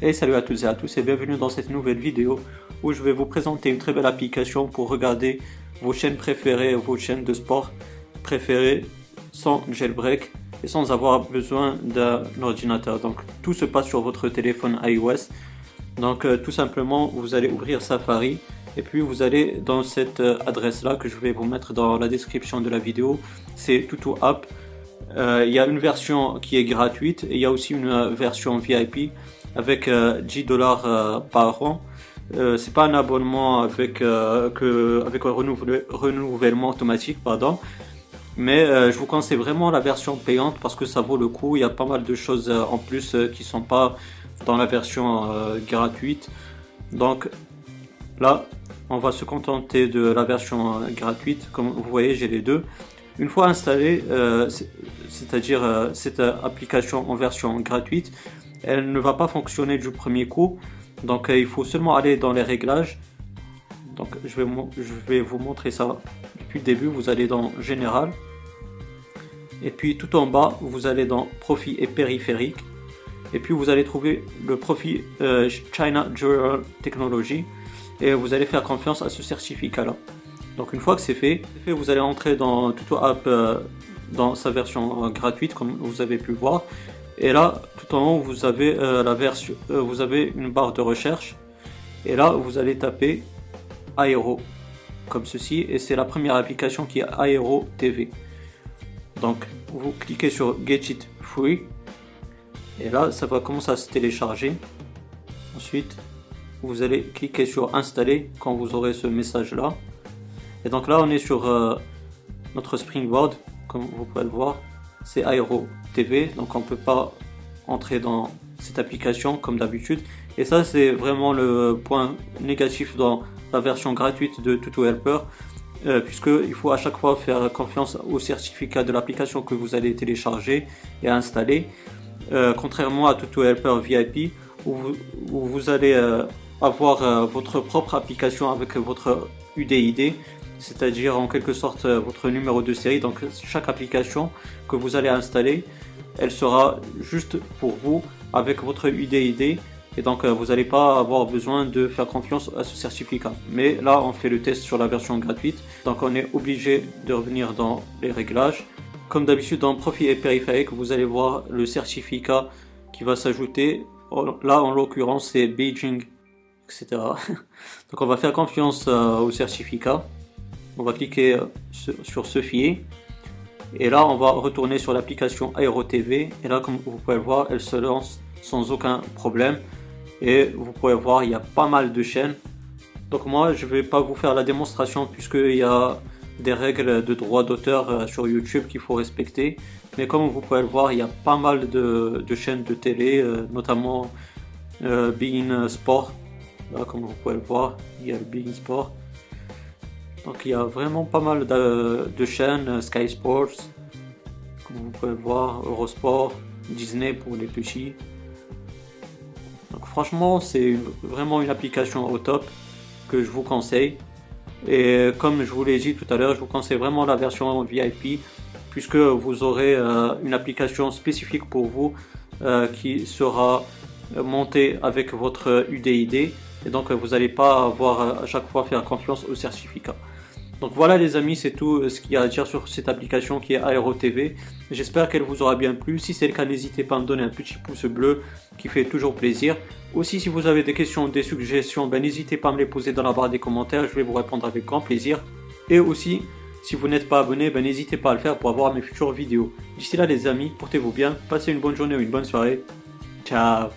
Et salut à toutes et à tous et bienvenue dans cette nouvelle vidéo où je vais vous présenter une très belle application pour regarder vos chaînes préférées, vos chaînes de sport préférées sans jailbreak et sans avoir besoin d'un ordinateur. Donc tout se passe sur votre téléphone iOS. Donc euh, tout simplement vous allez ouvrir Safari et puis vous allez dans cette euh, adresse là que je vais vous mettre dans la description de la vidéo. C'est Tutu App. Euh, il y a une version qui est gratuite et il y a aussi une version VIP avec 10 euh, dollars euh, par an. Euh, c'est pas un abonnement avec avec un renouvellement automatique, pardon. Mais je vous conseille vraiment la version payante parce que ça vaut le coup. Il y a pas mal de choses en plus qui sont pas dans la version gratuite. Donc là, on va se contenter de la version gratuite. Comme vous voyez, j'ai les deux. Une fois installé, c'est-à-dire cette application en version gratuite, elle ne va pas fonctionner du premier coup. Donc euh, il faut seulement aller dans les réglages. Donc je vais, vous montrer ça depuis le début. Vous allez dans Général. Et puis tout en bas, vous allez dans Profit et périphérique. Et puis vous allez trouver le profil euh, China Journal Technology. Et vous allez faire confiance à ce certificat là. Donc une fois que c'est fait, vous allez entrer dans Tuto App euh, dans sa version gratuite comme vous avez pu voir. Et là, tout en haut, vous avez euh, la version, euh, vous avez une barre de recherche. Et là, vous allez taper Aero comme ceci. Et c'est la première application qui est Aero TV. Donc, vous cliquez sur Get It Free. Et là, ça va commencer à se télécharger. Ensuite, vous allez cliquer sur Installer quand vous aurez ce message là. Et donc là, on est sur euh, notre Springboard, comme vous pouvez le voir c'est Aero TV, donc on ne peut pas entrer dans cette application comme d'habitude. Et ça, c'est vraiment le point négatif dans la version gratuite de Tuto Helper, euh, puisqu'il faut à chaque fois faire confiance au certificat de l'application que vous allez télécharger et installer. Euh, contrairement à Tuto Helper VIP, où vous, allez euh, avoir votre propre application avec votre UDID c'est-à-dire en quelque sorte euh, votre numéro de série. Donc chaque application que vous allez installer, elle sera juste pour vous avec votre UDID et donc euh, vous n'allez pas avoir besoin de faire confiance à ce certificat. Mais là on fait le test sur la version gratuite, donc on est obligé de revenir dans les réglages. Comme d'habitude dans profil et périphérique, vous allez voir le certificat qui va s'ajouter. Là en l'occurrence c'est Beijing, etc. donc on va faire confiance euh, au certificat on va cliquer euh, sur ce fichier. Et là on va retourner sur l'application Aero TV et là comme vous pouvez le voir elle se lance sans aucun problème. Et vous pouvez voir il y a pas mal de chaînes. Donc moi je vais pas vous faire la démonstration puisqu'il y a des règles de droit d'auteur euh, sur YouTube qu'il faut respecter. Mais comme vous pouvez le voir il y a pas mal de, chaînes de télé euh, notamment euh, Sport. Là comme vous pouvez le voir il y a le Bein Sport donc il y a vraiment pas mal de, chaînes, Sky Sports, comme vous pouvez voir, Eurosport, Disney pour les petits. Donc franchement c'est vraiment une application au top que je vous conseille. Et comme je vous l'ai dit tout à l'heure, je vous conseille vraiment la version VIP puisque vous aurez euh, une application spécifique pour vous euh, qui sera montée avec votre UDID et donc vous n'allez pas avoir à chaque fois faire confiance au certificat. Donc voilà les amis, c'est tout euh, ce qu'il y a à dire sur cette application qui est Aero TV. J'espère qu'elle vous aura bien plu. Si c'est le cas, n'hésitez pas à me donner un petit pouce bleu qui fait toujours plaisir. Aussi, si vous avez des questions, des suggestions, ben, n'hésitez pas à me les poser dans la barre des commentaires. Je vais vous répondre avec grand plaisir. Et aussi, si vous n'êtes pas abonné, ben, n'hésitez pas à le faire pour avoir mes futures vidéos. D'ici là les amis, portez-vous bien, passez une bonne journée ou une bonne soirée. Ciao